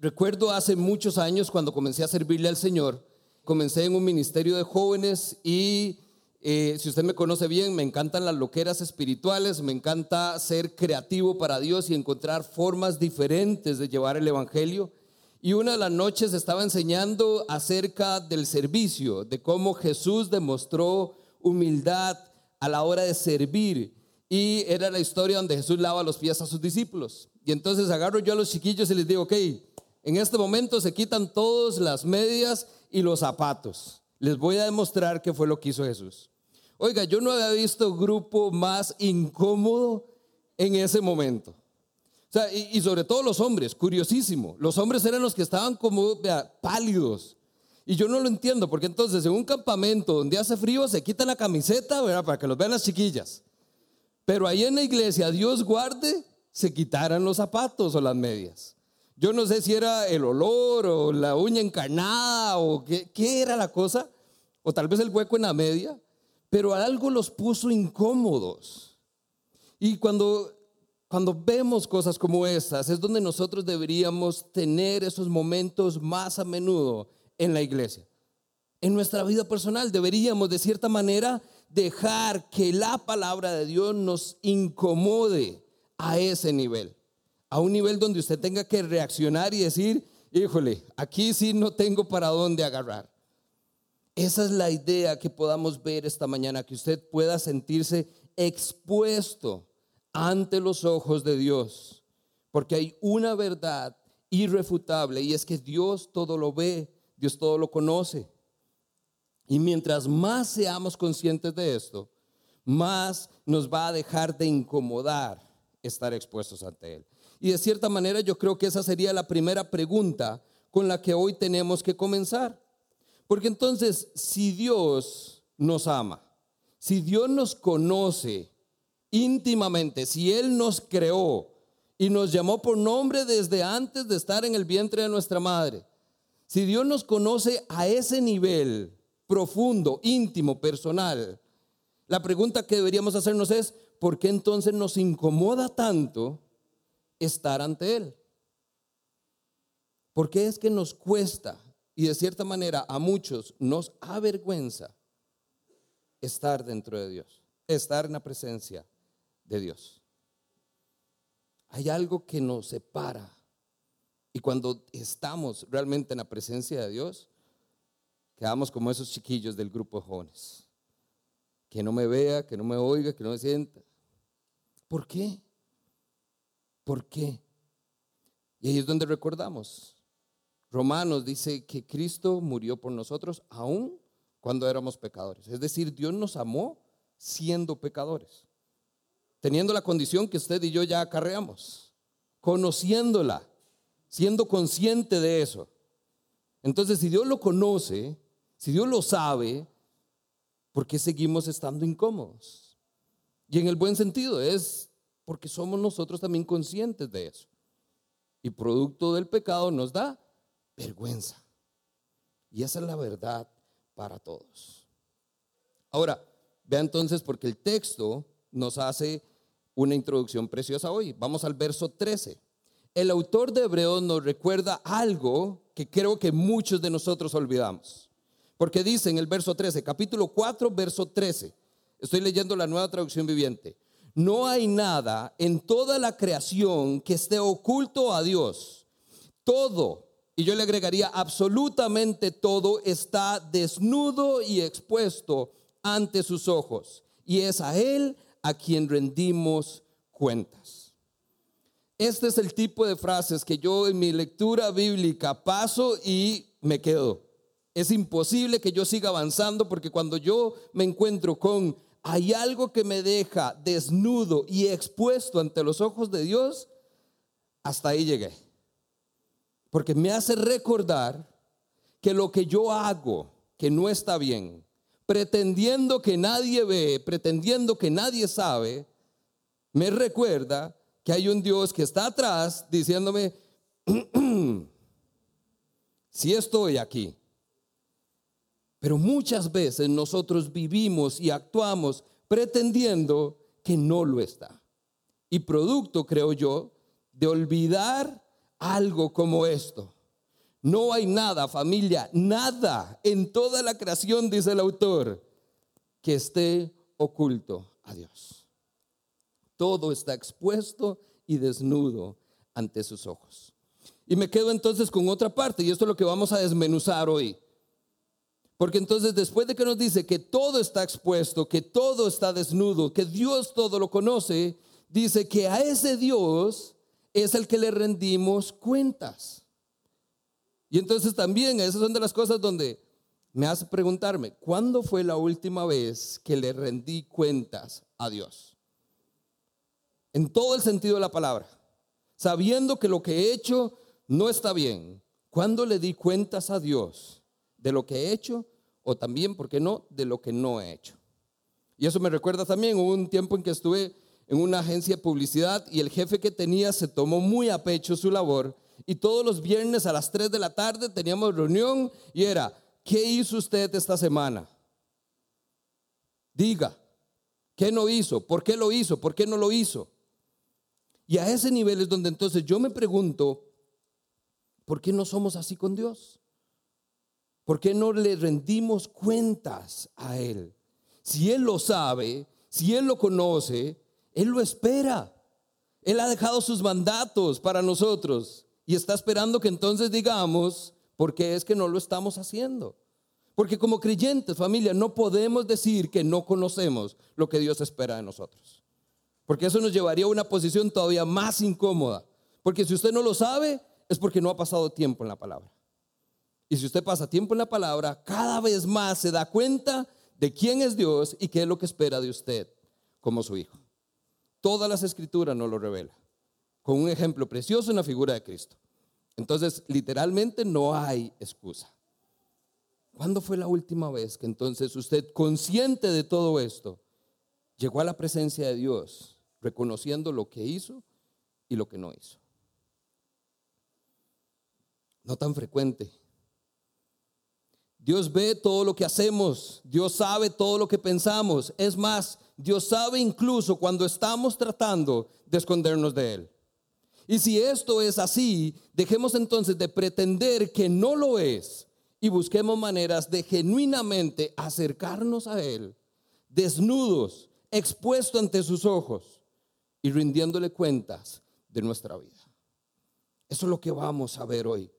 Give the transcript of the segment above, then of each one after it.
recuerdo hace muchos años cuando comencé a servirle al Señor, comencé en un ministerio de jóvenes y eh, si usted me conoce bien, me encantan las loqueras espirituales, me encanta ser creativo para Dios y encontrar formas diferentes de llevar el Evangelio. Y una de las noches estaba enseñando acerca del servicio, de cómo Jesús demostró humildad a la hora de servir. Y era la historia donde Jesús lava los pies a sus discípulos. Y entonces agarro yo a los chiquillos y les digo, ok, en este momento se quitan todas las medias y los zapatos. Les voy a demostrar qué fue lo que hizo Jesús. Oiga, yo no había visto grupo más incómodo en ese momento. Y, sobre todo los hombres, curiosísimo. Los hombres eran los que estaban como pálidos. Y yo no lo entiendo, porque entonces en un campamento donde hace frío se quita la camiseta, ¿verdad? Para que los vean las chiquillas. Pero ahí en la iglesia, Dios guarde, se quitaran los zapatos o las medias. Yo no sé si era el olor o la uña encarnada o qué, era la cosa, o tal vez el hueco en la media, pero algo los puso incómodos. Y cuando, cuando vemos cosas como estas, es donde nosotros deberíamos tener esos momentos más a menudo en la iglesia. En nuestra vida personal deberíamos de cierta manera dejar que la palabra de Dios nos incomode a ese nivel a un nivel donde usted tenga que reaccionar y decir, híjole, aquí sí no tengo para dónde agarrar. Esa es la idea que podamos ver esta mañana, que usted pueda sentirse expuesto ante los ojos de Dios, porque hay una verdad irrefutable y es que Dios todo lo ve, Dios todo lo conoce. Y mientras más seamos conscientes de esto, más nos va a dejar de incomodar estar expuestos ante Él. Y de cierta manera yo creo que esa sería la primera pregunta con la que hoy tenemos que comenzar. Porque entonces, si Dios nos ama, si Dios nos conoce íntimamente, si Él nos creó y nos llamó por nombre desde antes de estar en el vientre de nuestra madre, si Dios nos conoce a ese nivel profundo, íntimo, personal, la pregunta que deberíamos hacernos es, ¿por qué entonces nos incomoda tanto estar ante Él. Porque es que nos cuesta y de cierta manera a muchos nos avergüenza estar dentro de Dios, estar en la presencia de Dios. Hay algo que nos separa y cuando estamos realmente en la presencia de Dios, quedamos como esos chiquillos del grupo de jóvenes. Que no me vea, que no me oiga, que no me sienta. ¿Por qué? ¿Por qué? Y ahí es donde recordamos. Romanos dice que Cristo murió por nosotros aún cuando éramos pecadores. Es decir, Dios nos amó siendo pecadores, teniendo la condición que usted y yo ya acarreamos, conociéndola, siendo consciente de eso. Entonces, si Dios lo conoce, si Dios lo sabe, ¿por qué seguimos estando incómodos? Y en el buen sentido, es porque somos nosotros también conscientes de eso. Y producto del pecado nos da vergüenza. Y esa es la verdad para todos. Ahora, vea entonces porque el texto nos hace una introducción preciosa hoy. Vamos al verso 13. El autor de Hebreos nos recuerda algo que creo que muchos de nosotros olvidamos. Porque dice en el verso 13, capítulo 4, verso 13. Estoy leyendo la nueva traducción viviente no hay nada en toda la creación que esté oculto a Dios. Todo, y yo le agregaría absolutamente todo, está desnudo y expuesto ante sus ojos. Y es a Él a quien rendimos cuentas. Este es el tipo de frases que yo en mi lectura bíblica paso y me quedo. Es imposible que yo siga avanzando porque cuando yo me encuentro con hay algo que me deja desnudo y expuesto ante los ojos de Dios, hasta ahí llegué. Porque me hace recordar que lo que yo hago, que no está bien, pretendiendo que nadie ve, pretendiendo que nadie sabe, me recuerda que hay un Dios que está atrás diciéndome, si estoy aquí, pero muchas veces nosotros vivimos y actuamos pretendiendo que no lo está. Y producto, creo yo, de olvidar algo como esto. No hay nada, familia, nada en toda la creación, dice el autor, que esté oculto a Dios. Todo está expuesto y desnudo ante sus ojos. Y me quedo entonces con otra parte, y esto es lo que vamos a desmenuzar hoy. Porque entonces después de que nos dice que todo está expuesto, que todo está desnudo, que Dios todo lo conoce, dice que a ese Dios es el que le rendimos cuentas. Y entonces también esas son de las cosas donde me hace preguntarme, ¿cuándo fue la última vez que le rendí cuentas a Dios? En todo el sentido de la palabra, sabiendo que lo que he hecho no está bien. ¿Cuándo le di cuentas a Dios de lo que he hecho o también, ¿por qué no?, de lo que no he hecho. Y eso me recuerda también, hubo un tiempo en que estuve en una agencia de publicidad y el jefe que tenía se tomó muy a pecho su labor y todos los viernes a las 3 de la tarde teníamos reunión y era, ¿qué hizo usted esta semana? Diga, ¿qué no hizo? ¿Por qué lo hizo? ¿Por qué no lo hizo? Y a ese nivel es donde entonces yo me pregunto, ¿por qué no somos así con Dios? ¿Por qué no le rendimos cuentas a Él? Si Él lo sabe, si Él lo conoce, Él lo espera. Él ha dejado sus mandatos para nosotros y está esperando que entonces digamos, ¿por qué es que no lo estamos haciendo? Porque como creyentes, familia, no podemos decir que no conocemos lo que Dios espera de nosotros. Porque eso nos llevaría a una posición todavía más incómoda. Porque si usted no lo sabe, es porque no ha pasado tiempo en la palabra. Y si usted pasa tiempo en la palabra, cada vez más se da cuenta de quién es Dios y qué es lo que espera de usted como su hijo. Todas las escrituras nos lo revela, con un ejemplo precioso en la figura de Cristo. Entonces, literalmente no hay excusa. ¿Cuándo fue la última vez que entonces usted, consciente de todo esto, llegó a la presencia de Dios, reconociendo lo que hizo y lo que no hizo? No tan frecuente. Dios ve todo lo que hacemos, Dios sabe todo lo que pensamos. Es más, Dios sabe incluso cuando estamos tratando de escondernos de Él. Y si esto es así, dejemos entonces de pretender que no lo es y busquemos maneras de genuinamente acercarnos a Él, desnudos, expuestos ante sus ojos y rindiéndole cuentas de nuestra vida. Eso es lo que vamos a ver hoy.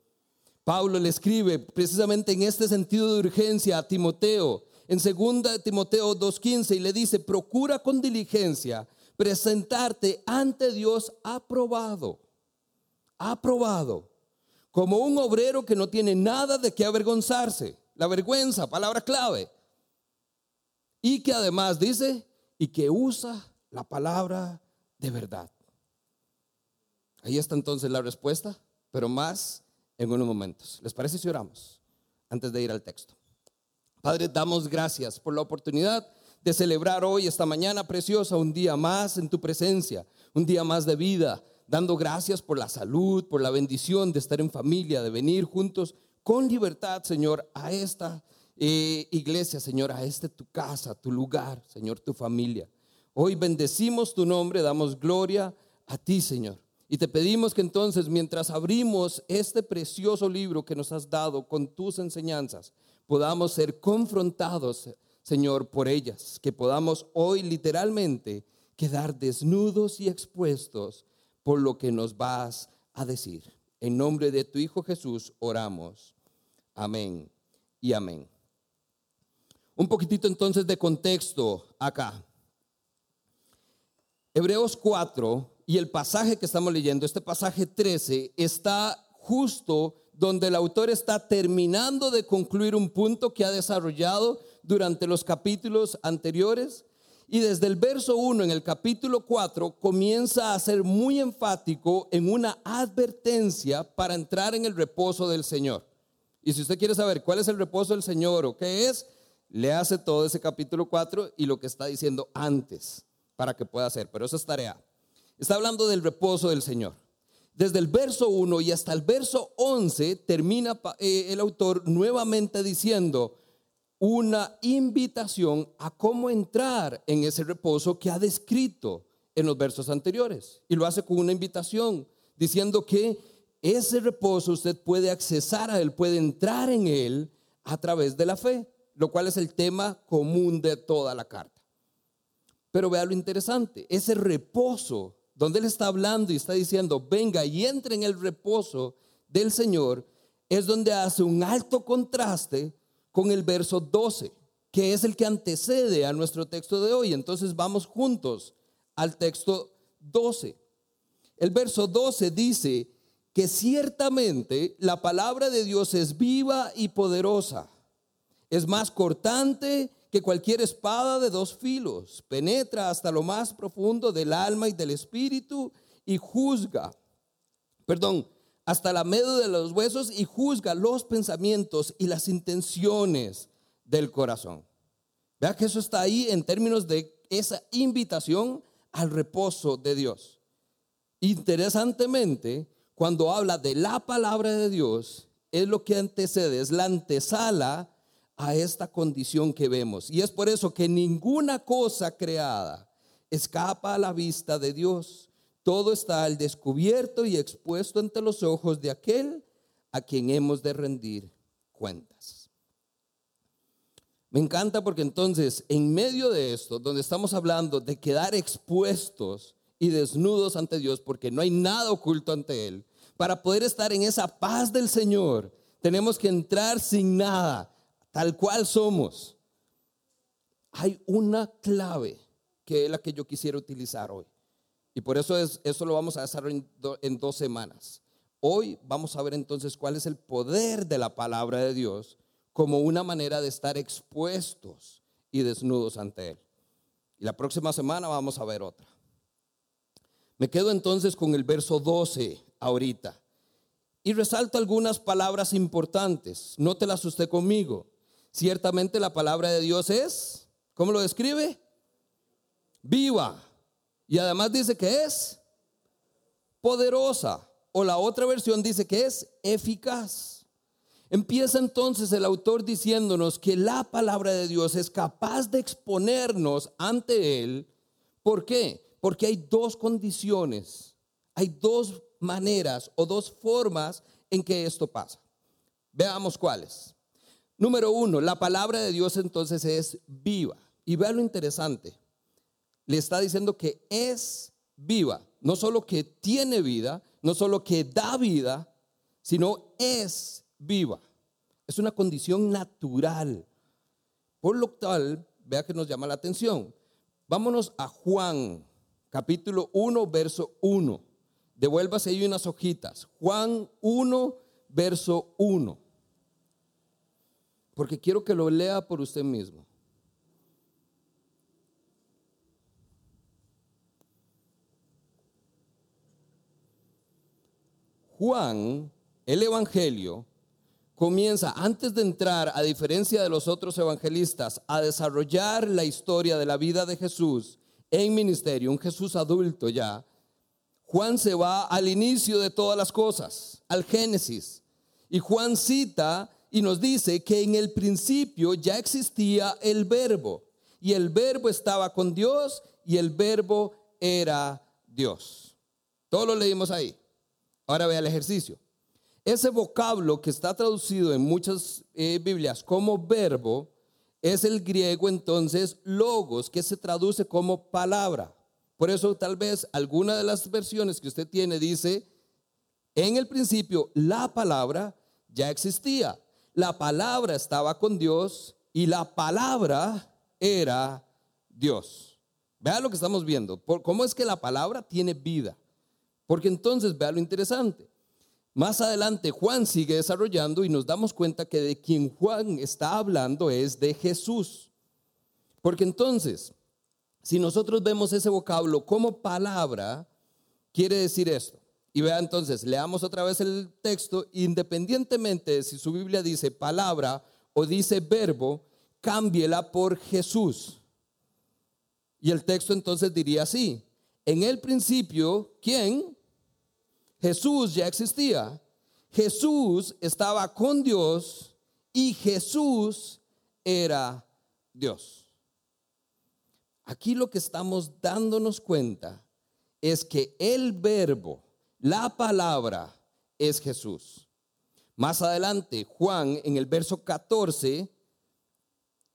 Pablo le escribe precisamente en este sentido de urgencia a Timoteo, en 2 Timoteo 2.15, y le dice, procura con diligencia presentarte ante Dios aprobado, aprobado, como un obrero que no tiene nada de qué avergonzarse. La vergüenza, palabra clave. Y que además dice, y que usa la palabra de verdad. Ahí está entonces la respuesta, pero más en unos momentos. ¿Les parece si oramos antes de ir al texto? Padre, damos gracias por la oportunidad de celebrar hoy, esta mañana preciosa, un día más en tu presencia, un día más de vida, dando gracias por la salud, por la bendición de estar en familia, de venir juntos con libertad, Señor, a esta eh, iglesia, Señor, a este tu casa, tu lugar, Señor, tu familia. Hoy bendecimos tu nombre, damos gloria a ti, Señor. Y te pedimos que entonces, mientras abrimos este precioso libro que nos has dado con tus enseñanzas, podamos ser confrontados, Señor, por ellas, que podamos hoy literalmente quedar desnudos y expuestos por lo que nos vas a decir. En nombre de tu Hijo Jesús oramos. Amén y amén. Un poquitito entonces de contexto acá. Hebreos 4 y el pasaje que estamos leyendo, este pasaje 13, está justo donde el autor está terminando de concluir un punto que ha desarrollado durante los capítulos anteriores. Y desde el verso 1 en el capítulo 4 comienza a ser muy enfático en una advertencia para entrar en el reposo del Señor. Y si usted quiere saber cuál es el reposo del Señor o qué es, le hace todo ese capítulo 4 y lo que está diciendo antes para que pueda hacer. Pero eso es tarea. Está hablando del reposo del Señor. Desde el verso 1 y hasta el verso 11 termina eh, el autor nuevamente diciendo una invitación a cómo entrar en ese reposo que ha descrito en los versos anteriores. Y lo hace con una invitación, diciendo que ese reposo usted puede accesar a él, puede entrar en él a través de la fe, lo cual es el tema común de toda la carta. Pero vea lo interesante, ese reposo, donde él está hablando y está diciendo, venga y entre en el reposo del Señor, es donde hace un alto contraste con el verso 12, que es el que antecede a nuestro texto de hoy. Entonces vamos juntos al texto 12. El verso 12 dice que ciertamente la palabra de Dios es viva y poderosa. Es más cortante que cualquier espada de dos filos. Penetra hasta lo más profundo del alma y del espíritu y juzga. Perdón, hasta la medio de los huesos y juzga los pensamientos y las intenciones del corazón. Vea que eso está ahí en términos de esa invitación al reposo de Dios. Interesantemente, cuando habla de la palabra de Dios, es lo que antecede, es la antesala a esta condición que vemos. Y es por eso que ninguna cosa creada escapa a la vista de Dios. Todo está al descubierto y expuesto ante los ojos de aquel a quien hemos de rendir cuentas. Me encanta porque entonces, en medio de esto, donde estamos hablando de quedar expuestos y desnudos ante Dios, porque no hay nada oculto ante Él, para poder estar en esa paz del Señor, tenemos que entrar sin nada, tal cual somos. Hay una clave que es la que yo quisiera utilizar hoy. Y por eso es, eso lo vamos a hacer en dos semanas. Hoy vamos a ver entonces cuál es el poder de la palabra de Dios como una manera de estar expuestos y desnudos ante Él. Y la próxima semana vamos a ver otra. Me quedo entonces con el verso 12 ahorita. Y resalto algunas palabras importantes. No te las usted conmigo. Ciertamente la palabra de Dios es, ¿cómo lo describe? Viva. Y además dice que es poderosa. O la otra versión dice que es eficaz. Empieza entonces el autor diciéndonos que la palabra de Dios es capaz de exponernos ante Él. ¿Por qué? Porque hay dos condiciones, hay dos maneras o dos formas en que esto pasa. Veamos cuáles. Número uno, la palabra de Dios entonces es viva. Y vea lo interesante. Le está diciendo que es viva. No solo que tiene vida, no solo que da vida, sino es viva. Es una condición natural. Por lo tal, vea que nos llama la atención. Vámonos a Juan, capítulo 1, verso 1. Devuélvase ahí unas hojitas. Juan 1, verso 1 porque quiero que lo lea por usted mismo. Juan, el Evangelio, comienza, antes de entrar, a diferencia de los otros evangelistas, a desarrollar la historia de la vida de Jesús en ministerio, un Jesús adulto ya. Juan se va al inicio de todas las cosas, al Génesis. Y Juan cita y nos dice que en el principio ya existía el verbo y el verbo estaba con Dios y el verbo era Dios. Todo lo leímos ahí. Ahora vea el ejercicio. Ese vocablo que está traducido en muchas eh, Biblias como verbo es el griego entonces logos, que se traduce como palabra. Por eso tal vez alguna de las versiones que usted tiene dice, en el principio la palabra ya existía la palabra estaba con Dios y la palabra era Dios. Vea lo que estamos viendo. ¿Cómo es que la palabra tiene vida? Porque entonces vea lo interesante. Más adelante Juan sigue desarrollando y nos damos cuenta que de quien Juan está hablando es de Jesús. Porque entonces, si nosotros vemos ese vocablo como palabra, quiere decir esto. Y vea entonces, leamos otra vez el texto, independientemente de si su Biblia dice palabra o dice verbo, cámbiela por Jesús. Y el texto entonces diría así, en el principio, ¿quién? Jesús ya existía. Jesús estaba con Dios y Jesús era Dios. Aquí lo que estamos dándonos cuenta es que el verbo la palabra es Jesús. Más adelante, Juan en el verso 14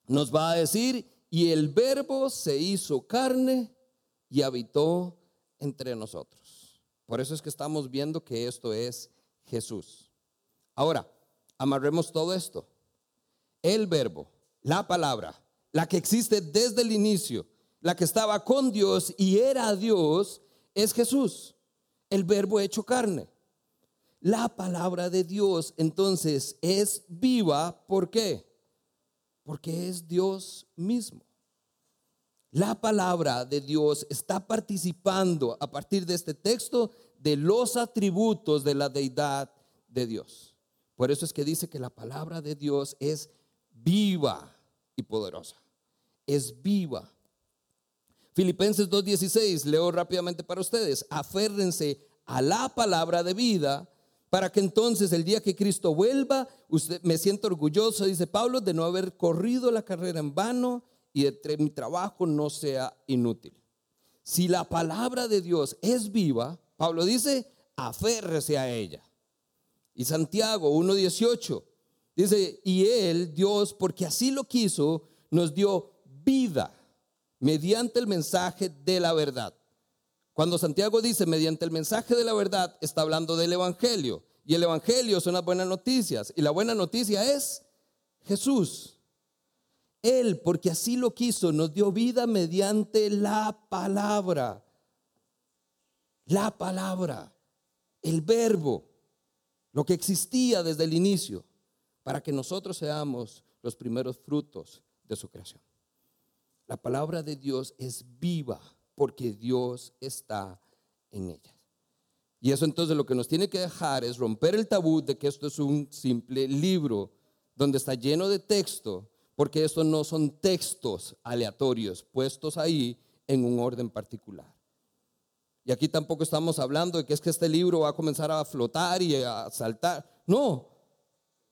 nos va a decir, y el verbo se hizo carne y habitó entre nosotros. Por eso es que estamos viendo que esto es Jesús. Ahora, amarremos todo esto. El verbo, la palabra, la que existe desde el inicio, la que estaba con Dios y era Dios, es Jesús, el verbo hecho carne. La palabra de Dios entonces es viva, ¿por qué? Porque es Dios mismo. La palabra de Dios está participando a partir de este texto de los atributos de la deidad de Dios. Por eso es que dice que la palabra de Dios es viva y poderosa. Es viva. Filipenses 2.16, leo rápidamente para ustedes. Aférrense a la palabra de vida para que entonces el día que Cristo vuelva, usted me siento orgulloso, dice Pablo, de no haber corrido la carrera en vano y de mi trabajo no sea inútil. Si la palabra de Dios es viva, Pablo dice, aférrese a ella. Y Santiago 1.18 dice, y él, Dios, porque así lo quiso, nos dio vida mediante el mensaje de la verdad. Cuando Santiago dice mediante el mensaje de la verdad, está hablando del Evangelio. Y el Evangelio son las buenas noticias. Y la buena noticia es Jesús. Él, porque así lo quiso, nos dio vida mediante la palabra. La palabra, el verbo, lo que existía desde el inicio, para que nosotros seamos los primeros frutos de su creación. La palabra de Dios es viva porque Dios está en ella. Y eso entonces lo que nos tiene que dejar es romper el tabú de que esto es un simple libro donde está lleno de texto, porque estos no son textos aleatorios puestos ahí en un orden particular. Y aquí tampoco estamos hablando de que es que este libro va a comenzar a flotar y a saltar. No,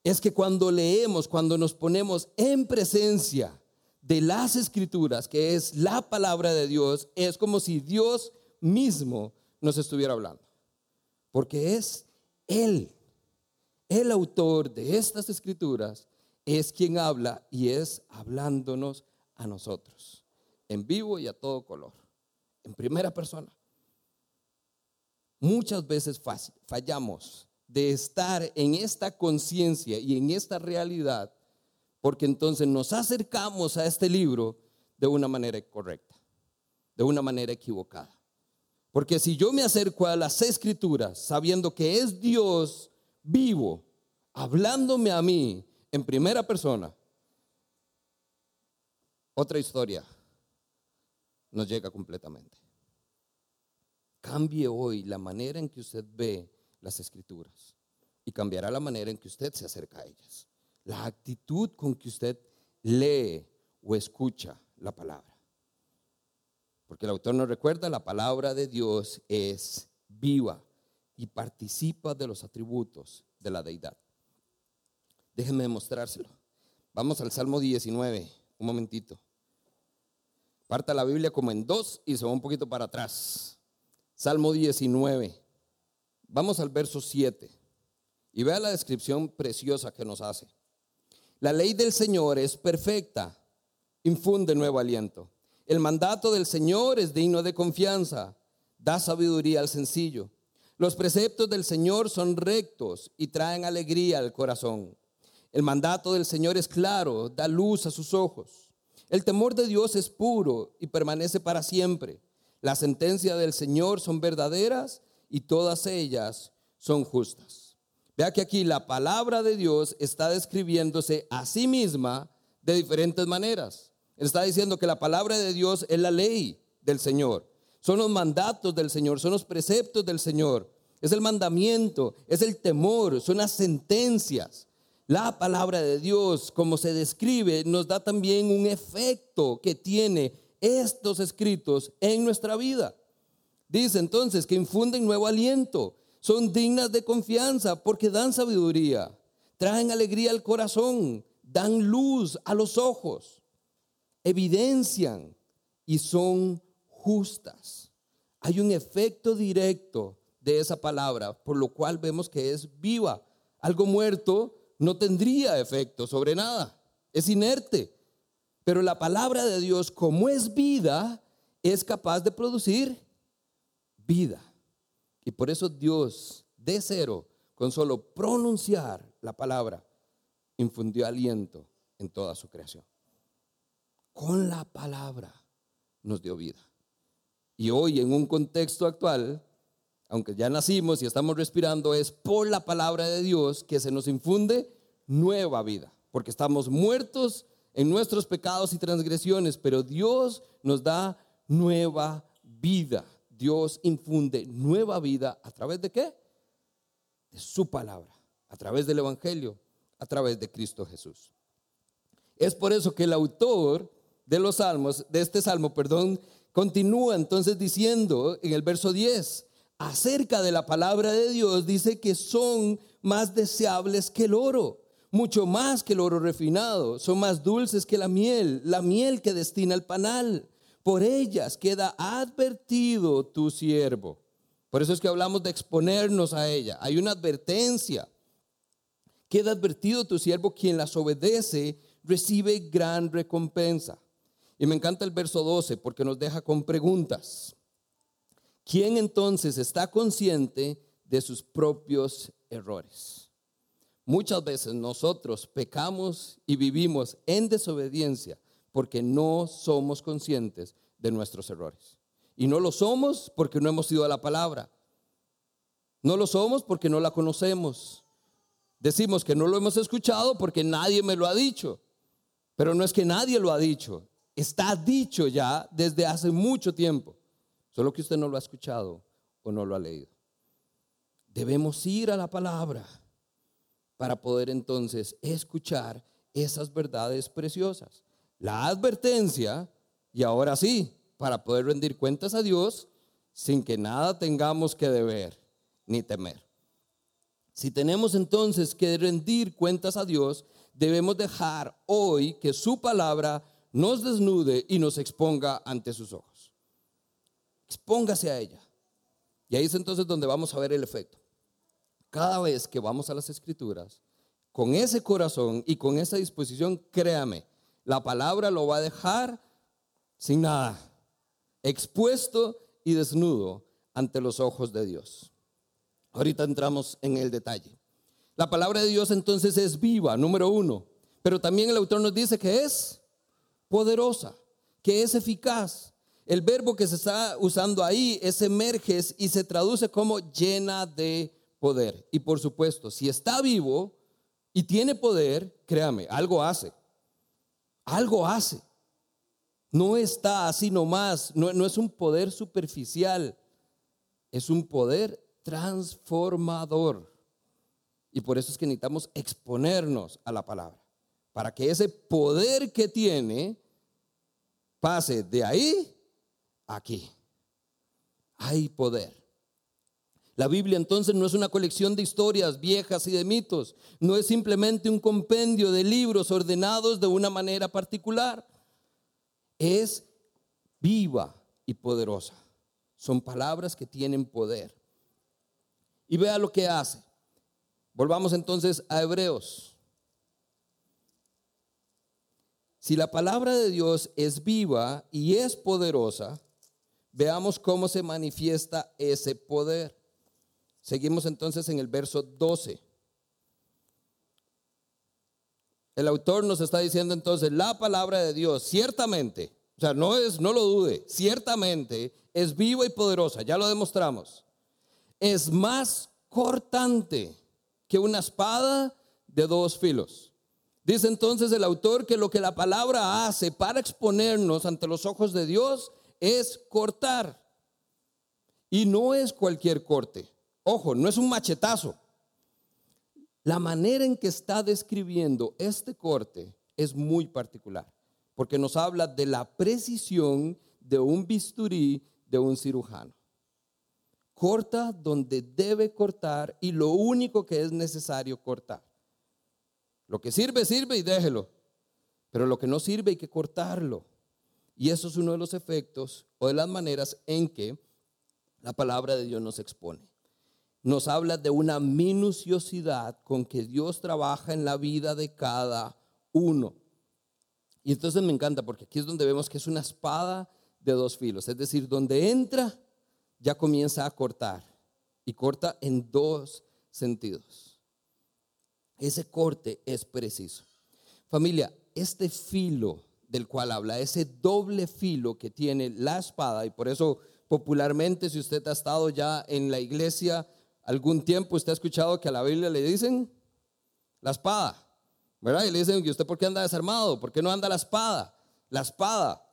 es que cuando leemos, cuando nos ponemos en presencia de las escrituras, que es la palabra de Dios, es como si Dios mismo nos estuviera hablando. Porque es Él, el autor de estas escrituras, es quien habla y es hablándonos a nosotros, en vivo y a todo color, en primera persona. Muchas veces fallamos de estar en esta conciencia y en esta realidad porque entonces nos acercamos a este libro de una manera correcta, de una manera equivocada. Porque si yo me acerco a las escrituras sabiendo que es Dios vivo, hablándome a mí en primera persona, otra historia nos llega completamente. Cambie hoy la manera en que usted ve las escrituras y cambiará la manera en que usted se acerca a ellas la actitud con que usted lee o escucha la palabra. Porque el autor nos recuerda, la palabra de Dios es viva y participa de los atributos de la deidad. Déjenme mostrárselo. Vamos al Salmo 19, un momentito. Parta la Biblia como en dos y se va un poquito para atrás. Salmo 19. Vamos al verso 7 y vea la descripción preciosa que nos hace. La ley del Señor es perfecta, infunde nuevo aliento. El mandato del Señor es digno de confianza, da sabiduría al sencillo. Los preceptos del Señor son rectos y traen alegría al corazón. El mandato del Señor es claro, da luz a sus ojos. El temor de Dios es puro y permanece para siempre. Las sentencias del Señor son verdaderas y todas ellas son justas. Vea que aquí la palabra de Dios está describiéndose a sí misma de diferentes maneras. está diciendo que la palabra de Dios es la ley del Señor. Son los mandatos del Señor, son los preceptos del Señor. Es el mandamiento, es el temor, son las sentencias. La palabra de Dios, como se describe, nos da también un efecto que tiene estos escritos en nuestra vida. Dice entonces que infunden nuevo aliento, son dignas de confianza porque dan sabiduría, traen alegría al corazón, dan luz a los ojos, evidencian y son justas. Hay un efecto directo de esa palabra, por lo cual vemos que es viva. Algo muerto no tendría efecto sobre nada, es inerte. Pero la palabra de Dios, como es vida, es capaz de producir vida. Y por eso Dios, de cero, con solo pronunciar la palabra, infundió aliento en toda su creación. Con la palabra nos dio vida. Y hoy en un contexto actual, aunque ya nacimos y estamos respirando, es por la palabra de Dios que se nos infunde nueva vida, porque estamos muertos en nuestros pecados y transgresiones, pero Dios nos da nueva vida. Dios infunde nueva vida a través de qué? De su palabra, a través del Evangelio, a través de Cristo Jesús. Es por eso que el autor de los salmos, de este salmo, perdón, continúa entonces diciendo en el verso 10, acerca de la palabra de Dios dice que son más deseables que el oro, mucho más que el oro refinado, son más dulces que la miel, la miel que destina el panal. Por ellas queda advertido tu siervo. Por eso es que hablamos de exponernos a ella. Hay una advertencia. Queda advertido tu siervo quien las obedece, recibe gran recompensa. Y me encanta el verso 12 porque nos deja con preguntas. ¿Quién entonces está consciente de sus propios errores? Muchas veces nosotros pecamos y vivimos en desobediencia porque no somos conscientes de nuestros errores. Y no lo somos porque no hemos ido a la palabra. No lo somos porque no la conocemos. Decimos que no lo hemos escuchado porque nadie me lo ha dicho. Pero no es que nadie lo ha dicho. Está dicho ya desde hace mucho tiempo. Solo que usted no lo ha escuchado o no lo ha leído. Debemos ir a la palabra para poder entonces escuchar esas verdades preciosas. La advertencia, y ahora sí, para poder rendir cuentas a Dios sin que nada tengamos que deber ni temer. Si tenemos entonces que rendir cuentas a Dios, debemos dejar hoy que su palabra nos desnude y nos exponga ante sus ojos. Expóngase a ella. Y ahí es entonces donde vamos a ver el efecto. Cada vez que vamos a las escrituras, con ese corazón y con esa disposición, créame, la palabra lo va a dejar sin nada, expuesto y desnudo ante los ojos de Dios. Ahorita entramos en el detalle. La palabra de Dios entonces es viva, número uno, pero también el autor nos dice que es poderosa, que es eficaz, el verbo que se está usando ahí es emerges y se traduce como llena de poder. Y por supuesto, si está vivo y tiene poder, créame, algo hace. Algo hace. No está así nomás, no, no es un poder superficial, es un poder transformador. Y por eso es que necesitamos exponernos a la palabra, para que ese poder que tiene pase de ahí aquí. Hay poder. La Biblia entonces no es una colección de historias viejas y de mitos, no es simplemente un compendio de libros ordenados de una manera particular. Es viva y poderosa. Son palabras que tienen poder. Y vea lo que hace. Volvamos entonces a Hebreos. Si la palabra de Dios es viva y es poderosa, Veamos cómo se manifiesta ese poder. Seguimos entonces en el verso 12. El autor nos está diciendo entonces, la palabra de Dios ciertamente, o sea, no es, no lo dude, ciertamente es viva y poderosa, ya lo demostramos. Es más cortante que una espada de dos filos. Dice entonces el autor que lo que la palabra hace para exponernos ante los ojos de Dios es cortar. Y no es cualquier corte. Ojo, no es un machetazo. La manera en que está describiendo este corte es muy particular, porque nos habla de la precisión de un bisturí de un cirujano. Corta donde debe cortar y lo único que es necesario cortar. Lo que sirve, sirve y déjelo. Pero lo que no sirve hay que cortarlo. Y eso es uno de los efectos o de las maneras en que la palabra de Dios nos expone. Nos habla de una minuciosidad con que Dios trabaja en la vida de cada uno. Y entonces me encanta porque aquí es donde vemos que es una espada de dos filos, es decir, donde entra ya comienza a cortar y corta en dos sentidos. Ese corte es preciso. Familia, este filo del cual habla, ese doble filo que tiene la espada, y por eso popularmente, si usted ha estado ya en la iglesia algún tiempo, usted ha escuchado que a la Biblia le dicen la espada, ¿verdad? Y le dicen, ¿y usted por qué anda desarmado? ¿Por qué no anda la espada? La espada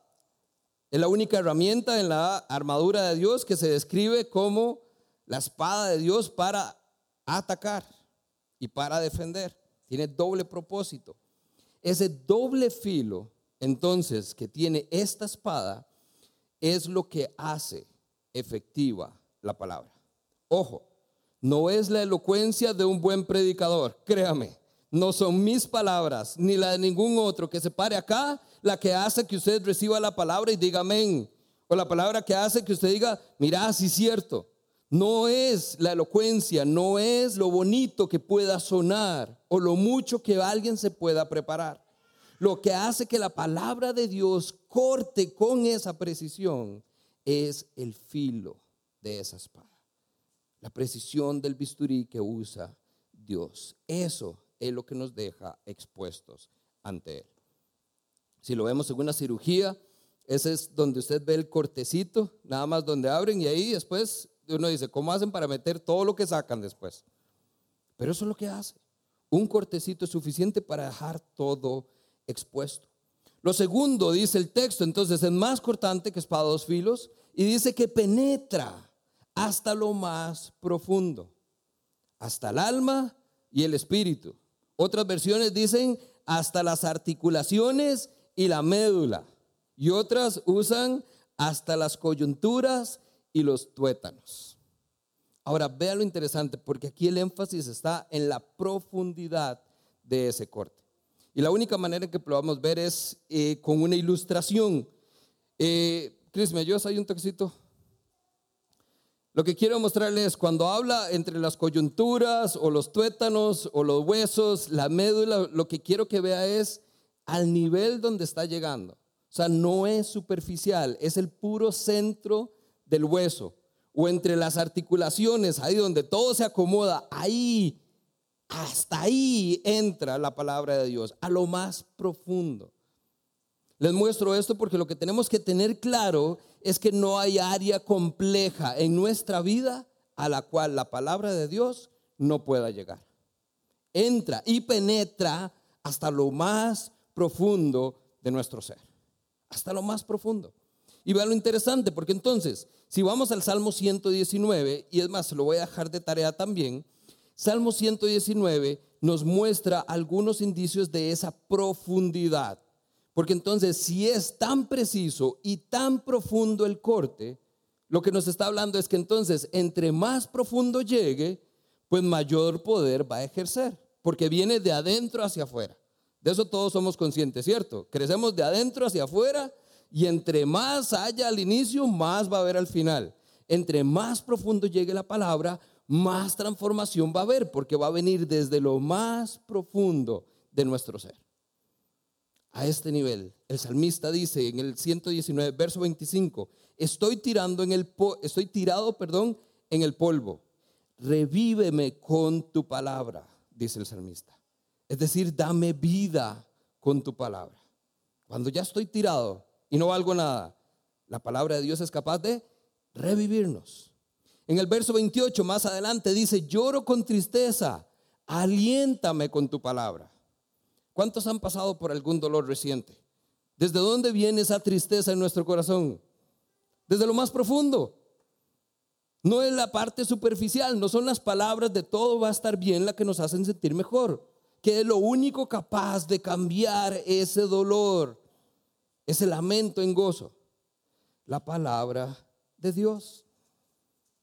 es la única herramienta en la armadura de Dios que se describe como la espada de Dios para atacar y para defender. Tiene doble propósito. Ese doble filo, entonces, que tiene esta espada, es lo que hace efectiva la palabra. Ojo, no es la elocuencia de un buen predicador, créame. No son mis palabras, ni la de ningún otro que se pare acá, la que hace que usted reciba la palabra y diga amén. O la palabra que hace que usted diga, mira, sí es cierto. No es la elocuencia, no es lo bonito que pueda sonar o lo mucho que alguien se pueda preparar. Lo que hace que la palabra de Dios corte con esa precisión es el filo de esa espada. La precisión del bisturí que usa Dios. Eso es lo que nos deja expuestos ante Él. Si lo vemos en una cirugía, ese es donde usted ve el cortecito, nada más donde abren y ahí después uno dice, ¿cómo hacen para meter todo lo que sacan después? Pero eso es lo que hace. Un cortecito es suficiente para dejar todo expuesto. Lo segundo, dice el texto, entonces es más cortante que espada dos filos y dice que penetra hasta lo más profundo, hasta el alma y el espíritu. Otras versiones dicen hasta las articulaciones y la médula. Y otras usan hasta las coyunturas y los tuétanos. Ahora, vea lo interesante, porque aquí el énfasis está en la profundidad de ese corte. Y la única manera en que podamos ver es eh, con una ilustración. Eh, Cris, ¿me ayudas ahí un toquecito? Lo que quiero mostrarles es cuando habla entre las coyunturas o los tuétanos o los huesos, la médula, lo que quiero que vea es al nivel donde está llegando. O sea, no es superficial, es el puro centro del hueso o entre las articulaciones, ahí donde todo se acomoda, ahí, hasta ahí entra la palabra de Dios, a lo más profundo. Les muestro esto porque lo que tenemos que tener claro es que no hay área compleja en nuestra vida a la cual la palabra de Dios no pueda llegar. Entra y penetra hasta lo más profundo de nuestro ser, hasta lo más profundo. Y vean lo interesante, porque entonces, si vamos al Salmo 119, y es más, lo voy a dejar de tarea también, Salmo 119 nos muestra algunos indicios de esa profundidad. Porque entonces, si es tan preciso y tan profundo el corte, lo que nos está hablando es que entonces, entre más profundo llegue, pues mayor poder va a ejercer, porque viene de adentro hacia afuera. De eso todos somos conscientes, ¿cierto? Crecemos de adentro hacia afuera y entre más haya al inicio, más va a haber al final. Entre más profundo llegue la palabra, más transformación va a haber, porque va a venir desde lo más profundo de nuestro ser. A este nivel, el salmista dice en el 119, verso 25, estoy tirando en el estoy tirado, perdón, en el polvo. Revíveme con tu palabra, dice el salmista. Es decir, dame vida con tu palabra. Cuando ya estoy tirado, y no valgo nada. La palabra de Dios es capaz de revivirnos. En el verso 28 más adelante dice, lloro con tristeza, aliéntame con tu palabra. ¿Cuántos han pasado por algún dolor reciente? ¿Desde dónde viene esa tristeza en nuestro corazón? Desde lo más profundo. No es la parte superficial, no son las palabras de todo va a estar bien la que nos hacen sentir mejor, que es lo único capaz de cambiar ese dolor ese lamento en gozo, la palabra de Dios,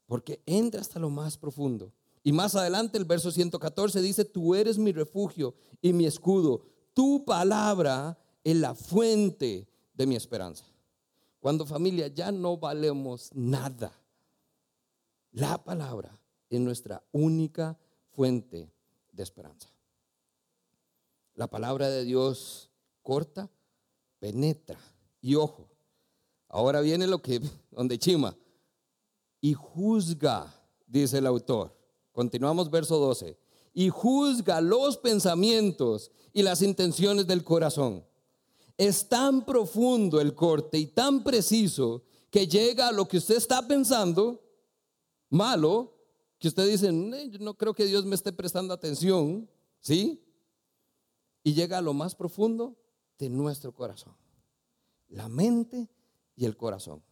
porque entra hasta lo más profundo. Y más adelante el verso 114 dice, tú eres mi refugio y mi escudo, tu palabra es la fuente de mi esperanza. Cuando familia ya no valemos nada, la palabra es nuestra única fuente de esperanza. La palabra de Dios corta, penetra y ojo. Ahora viene lo que, donde chima, y juzga, dice el autor. Continuamos verso 12. Y juzga los pensamientos y las intenciones del corazón. Es tan profundo el corte y tan preciso que llega a lo que usted está pensando, malo, que usted dice, yo no creo que Dios me esté prestando atención, ¿sí? Y llega a lo más profundo de nuestro corazón, la mente y el corazón.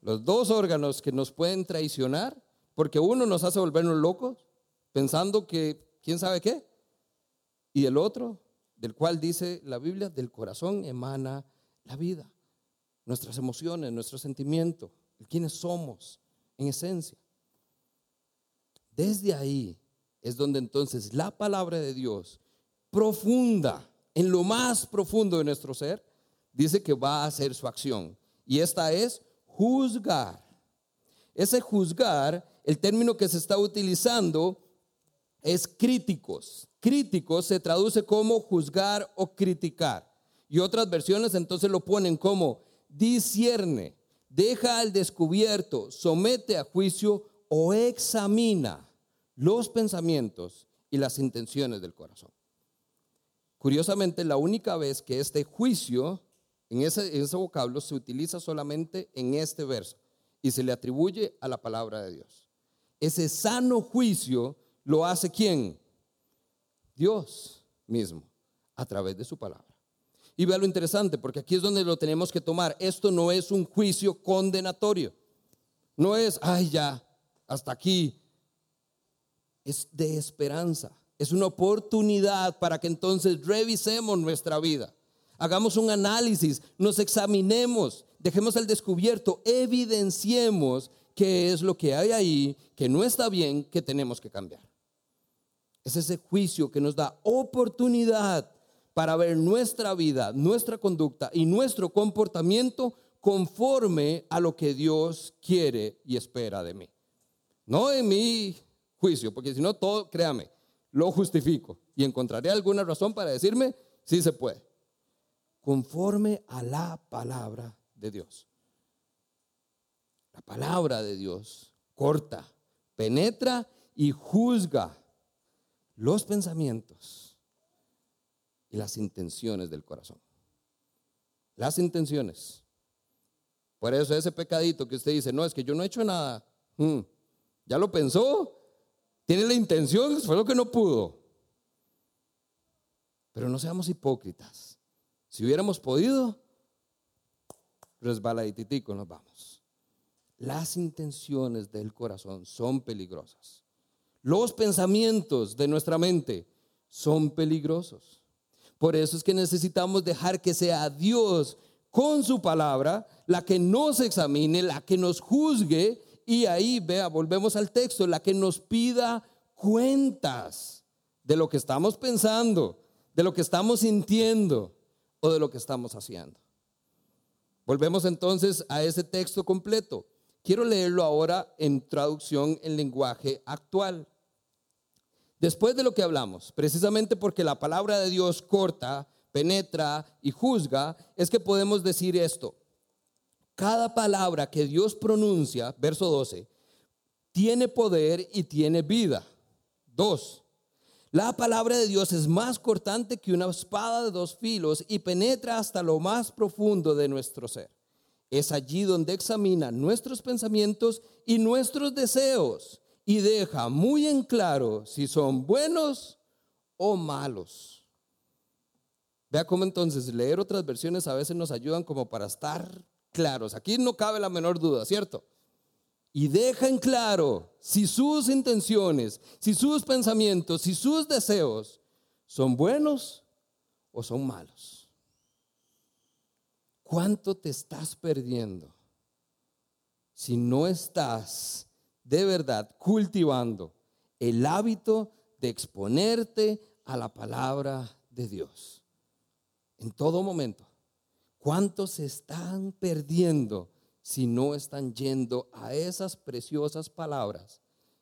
Los dos órganos que nos pueden traicionar, porque uno nos hace volvernos locos, pensando que, ¿quién sabe qué? Y el otro, del cual dice la Biblia, del corazón emana la vida, nuestras emociones, nuestro sentimiento, quiénes somos en esencia. Desde ahí es donde entonces la palabra de Dios, profunda, en lo más profundo de nuestro ser, dice que va a hacer su acción. Y esta es juzgar. Ese juzgar, el término que se está utilizando es críticos. Críticos se traduce como juzgar o criticar. Y otras versiones entonces lo ponen como discierne, deja al descubierto, somete a juicio o examina los pensamientos y las intenciones del corazón. Curiosamente, la única vez que este juicio en ese, ese vocablo se utiliza solamente en este verso y se le atribuye a la palabra de Dios. Ese sano juicio lo hace quién? Dios mismo, a través de su palabra. Y vea lo interesante, porque aquí es donde lo tenemos que tomar. Esto no es un juicio condenatorio. No es, ay, ya, hasta aquí, es de esperanza. Es una oportunidad para que entonces revisemos nuestra vida. Hagamos un análisis, nos examinemos, dejemos al descubierto, evidenciemos qué es lo que hay ahí, que no está bien, que tenemos que cambiar. Es ese juicio que nos da oportunidad para ver nuestra vida, nuestra conducta y nuestro comportamiento conforme a lo que Dios quiere y espera de mí. No en mí juicio, porque si no, todo, créame, lo justifico y encontraré alguna razón para decirme si se puede. Conforme a la palabra de Dios. La palabra de Dios corta, penetra y juzga los pensamientos y las intenciones del corazón. Las intenciones. Por eso ese pecadito que usted dice, no, es que yo no he hecho nada. Mm, ya lo pensó, tiene la intención, fue lo que no pudo. Pero no seamos hipócritas. Si hubiéramos podido, resbaladititico nos vamos. Las intenciones del corazón son peligrosas. Los pensamientos de nuestra mente son peligrosos. Por eso es que necesitamos dejar que sea Dios con su palabra la que nos examine, la que nos juzgue y ahí, vea, volvemos al texto, la que nos pida cuentas de lo que estamos pensando, de lo que estamos sintiendo o de lo que estamos haciendo. Volvemos entonces a ese texto completo. Quiero leerlo ahora en traducción en lenguaje actual. Después de lo que hablamos, precisamente porque la palabra de Dios corta, penetra y juzga, es que podemos decir esto cada palabra que Dios pronuncia, verso 12, tiene poder y tiene vida. Dos, la palabra de Dios es más cortante que una espada de dos filos y penetra hasta lo más profundo de nuestro ser. Es allí donde examina nuestros pensamientos y nuestros deseos y deja muy en claro si son buenos o malos. Vea cómo entonces leer otras versiones a veces nos ayudan como para estar claros. Aquí no cabe la menor duda, ¿cierto? Y deja en claro si sus intenciones, si sus pensamientos, si sus deseos son buenos o son malos. ¿Cuánto te estás perdiendo si no estás de verdad cultivando el hábito de exponerte a la palabra de Dios en todo momento? ¿Cuántos se están perdiendo si no están yendo a esas preciosas palabras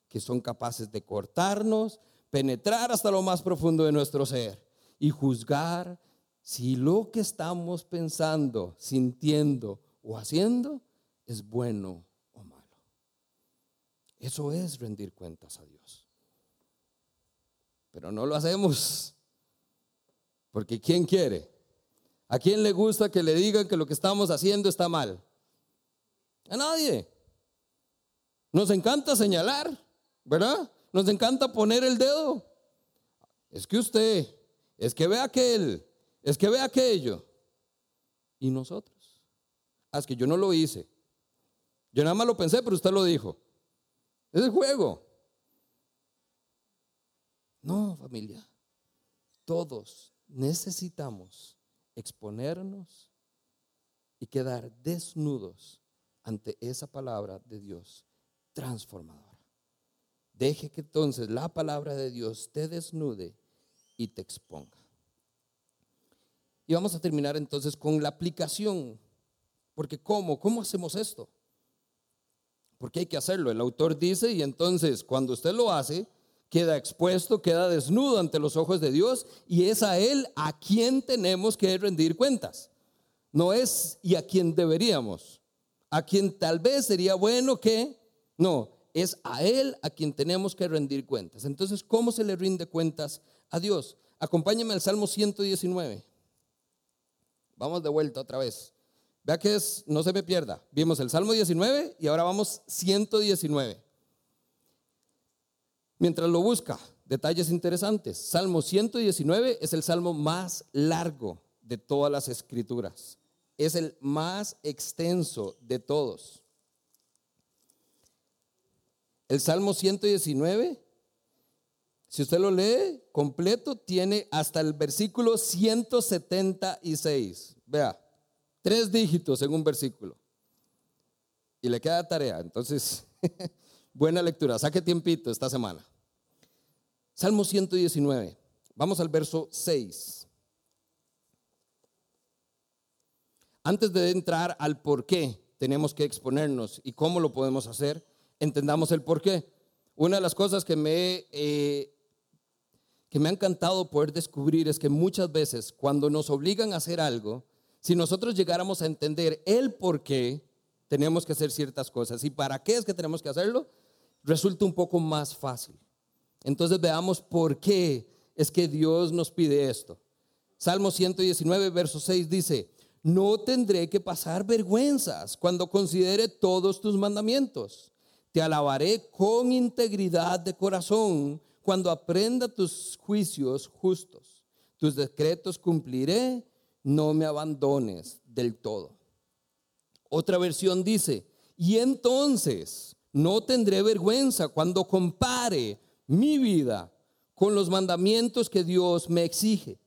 que son capaces de cortarnos, penetrar hasta lo más profundo de nuestro ser y juzgar si lo que estamos pensando, sintiendo o haciendo es bueno o malo. Eso es rendir cuentas a Dios. Pero no lo hacemos porque ¿quién quiere? ¿A quién le gusta que le digan que lo que estamos haciendo está mal? A nadie. Nos encanta señalar, ¿verdad? Nos encanta poner el dedo. Es que usted, es que ve aquel, es que ve aquello. ¿Y nosotros? Ah, es que yo no lo hice. Yo nada más lo pensé, pero usted lo dijo. Es el juego. No, familia. Todos necesitamos exponernos y quedar desnudos ante esa palabra de Dios transformadora. Deje que entonces la palabra de Dios te desnude y te exponga. Y vamos a terminar entonces con la aplicación. Porque ¿cómo? ¿Cómo hacemos esto? Porque hay que hacerlo. El autor dice, y entonces cuando usted lo hace, queda expuesto, queda desnudo ante los ojos de Dios y es a Él a quien tenemos que rendir cuentas. No es y a quien deberíamos, a quien tal vez sería bueno que, no, es a Él a quien tenemos que rendir cuentas. Entonces, ¿cómo se le rinde cuentas a Dios? Acompáñeme al Salmo 119. Vamos de vuelta otra vez. Vea que no se me pierda. Vimos el Salmo 19 y ahora vamos 119. Mientras lo busca, detalles interesantes. Salmo 119 es el salmo más largo de todas las escrituras. Es el más extenso de todos. El Salmo 119, si usted lo lee completo, tiene hasta el versículo 176. Vea, tres dígitos en un versículo. Y le queda tarea. Entonces, buena lectura. Saque tiempito esta semana. Salmo 119. Vamos al verso 6. Antes de entrar al por qué tenemos que exponernos y cómo lo podemos hacer, entendamos el por qué. Una de las cosas que me, eh, que me ha encantado poder descubrir es que muchas veces cuando nos obligan a hacer algo, si nosotros llegáramos a entender el por qué tenemos que hacer ciertas cosas y para qué es que tenemos que hacerlo, resulta un poco más fácil. Entonces veamos por qué es que Dios nos pide esto. Salmo 119, verso 6 dice, no tendré que pasar vergüenzas cuando considere todos tus mandamientos. Te alabaré con integridad de corazón cuando aprenda tus juicios justos. Tus decretos cumpliré, no me abandones del todo. Otra versión dice, y entonces no tendré vergüenza cuando compare mi vida con los mandamientos que Dios me exige.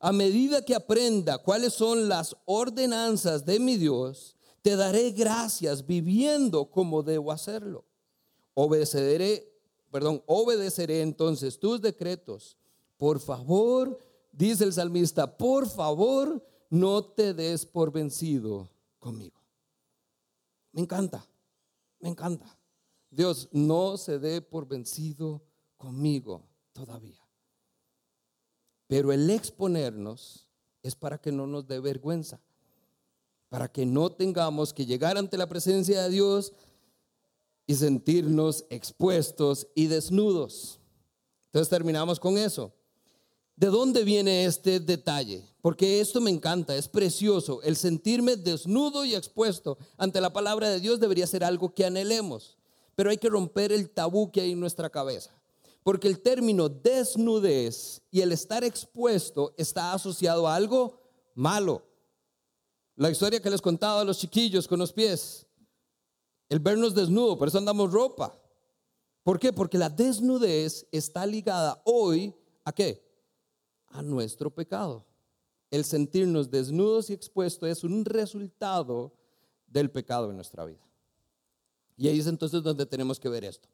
A medida que aprenda cuáles son las ordenanzas de mi Dios, te daré gracias viviendo como debo hacerlo. Obedeceré, perdón, obedeceré entonces tus decretos. Por favor, dice el salmista, por favor, no te des por vencido conmigo. Me encanta, me encanta. Dios no se dé por vencido conmigo todavía. Pero el exponernos es para que no nos dé vergüenza, para que no tengamos que llegar ante la presencia de Dios y sentirnos expuestos y desnudos. Entonces terminamos con eso. ¿De dónde viene este detalle? Porque esto me encanta, es precioso. El sentirme desnudo y expuesto ante la palabra de Dios debería ser algo que anhelemos, pero hay que romper el tabú que hay en nuestra cabeza. Porque el término desnudez y el estar expuesto está asociado a algo malo. La historia que les contaba a los chiquillos con los pies el vernos desnudo, por eso andamos ropa. ¿Por qué? Porque la desnudez está ligada hoy a qué? A nuestro pecado. El sentirnos desnudos y expuestos es un resultado del pecado en nuestra vida. Y ahí es entonces donde tenemos que ver esto.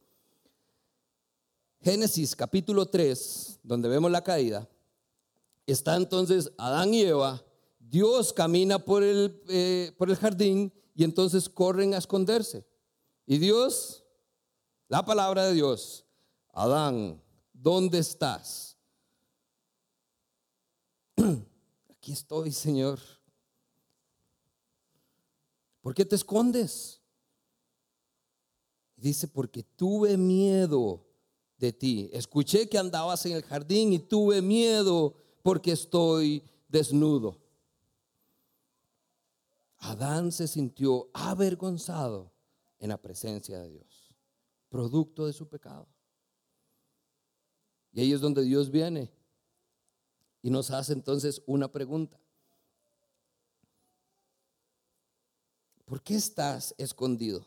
Génesis capítulo 3, donde vemos la caída, está entonces Adán y Eva, Dios camina por el, eh, por el jardín y entonces corren a esconderse. Y Dios La palabra de Dios. Adán, ¿dónde estás? Aquí estoy, Señor. ¿Por qué te escondes? Dice, porque tuve miedo de ti. Escuché que andabas en el jardín y tuve miedo porque estoy desnudo. Adán se sintió avergonzado en la presencia de Dios, producto de su pecado. Y ahí es donde Dios viene y nos hace entonces una pregunta. ¿Por qué estás escondido?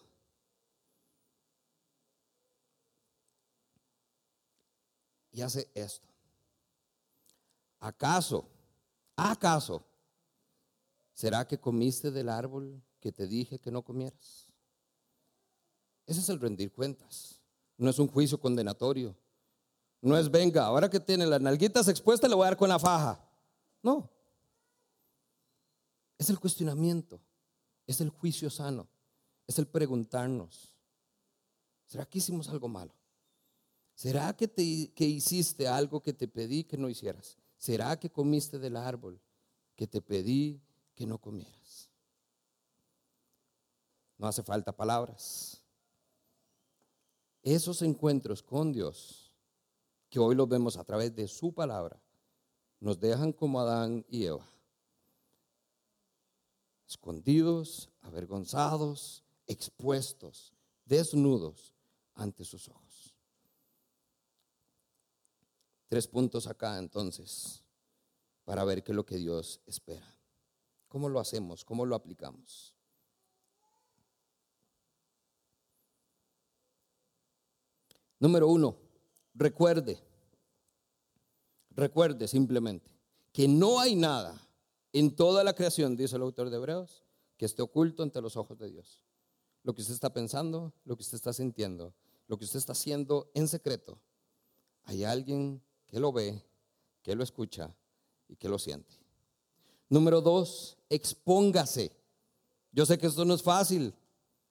Y hace esto. ¿Acaso, acaso, será que comiste del árbol que te dije que no comieras? Ese es el rendir cuentas. No es un juicio condenatorio. No es, venga, ahora que tiene las nalguitas expuestas le voy a dar con la faja. No. Es el cuestionamiento. Es el juicio sano. Es el preguntarnos. ¿Será que hicimos algo malo? ¿Será que, que hiciste algo que te pedí que no hicieras? ¿Será que comiste del árbol que te pedí que no comieras? No hace falta palabras. Esos encuentros con Dios, que hoy los vemos a través de su palabra, nos dejan como Adán y Eva, escondidos, avergonzados, expuestos, desnudos ante sus ojos. Tres puntos acá entonces, para ver qué es lo que Dios espera. ¿Cómo lo hacemos? ¿Cómo lo aplicamos? Número uno, recuerde, recuerde simplemente que no hay nada en toda la creación, dice el autor de Hebreos, que esté oculto ante los ojos de Dios. Lo que usted está pensando, lo que usted está sintiendo, lo que usted está haciendo en secreto, hay alguien que lo ve, que lo escucha y que lo siente. Número dos, expóngase. Yo sé que esto no es fácil,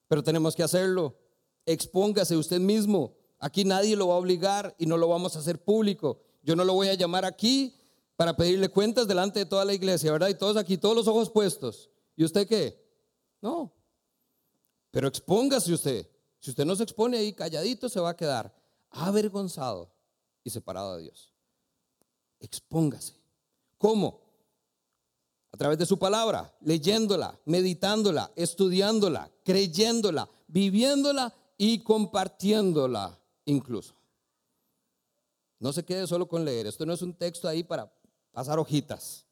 pero tenemos que hacerlo. Expóngase usted mismo. Aquí nadie lo va a obligar y no lo vamos a hacer público. Yo no lo voy a llamar aquí para pedirle cuentas delante de toda la iglesia, ¿verdad? Y todos aquí, todos los ojos puestos. ¿Y usted qué? No. Pero expóngase usted. Si usted no se expone ahí calladito, se va a quedar avergonzado y separado de Dios. Expóngase. ¿Cómo? A través de su palabra, leyéndola, meditándola, estudiándola, creyéndola, viviéndola y compartiéndola incluso. No se quede solo con leer. Esto no es un texto ahí para pasar hojitas.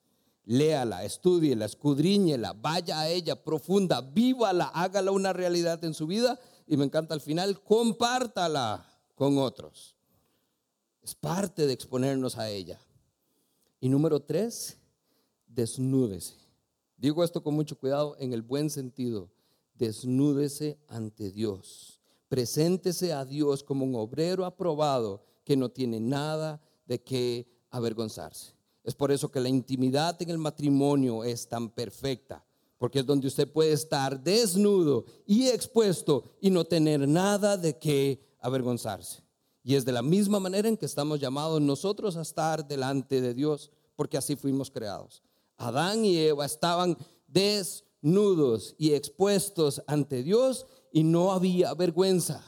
Léala, estúdiela, escudriñela, vaya a ella profunda, vívala, hágala una realidad en su vida y me encanta al final, compártala con otros. Es parte de exponernos a ella. Y número tres, desnúdese. Digo esto con mucho cuidado en el buen sentido. Desnúdese ante Dios. Preséntese a Dios como un obrero aprobado que no tiene nada de qué avergonzarse. Es por eso que la intimidad en el matrimonio es tan perfecta, porque es donde usted puede estar desnudo y expuesto y no tener nada de qué avergonzarse. Y es de la misma manera en que estamos llamados nosotros a estar delante de Dios, porque así fuimos creados. Adán y Eva estaban desnudos y expuestos ante Dios y no había vergüenza.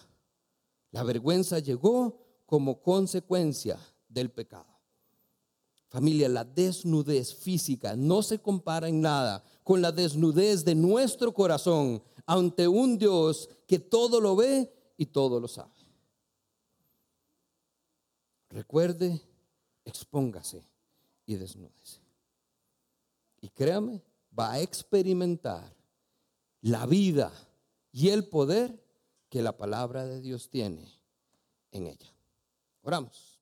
La vergüenza llegó como consecuencia del pecado. Familia, la desnudez física no se compara en nada con la desnudez de nuestro corazón ante un Dios que todo lo ve y todo lo sabe. Recuerde, expóngase y desnúdese. Y créame, va a experimentar la vida y el poder que la palabra de Dios tiene en ella. Oramos.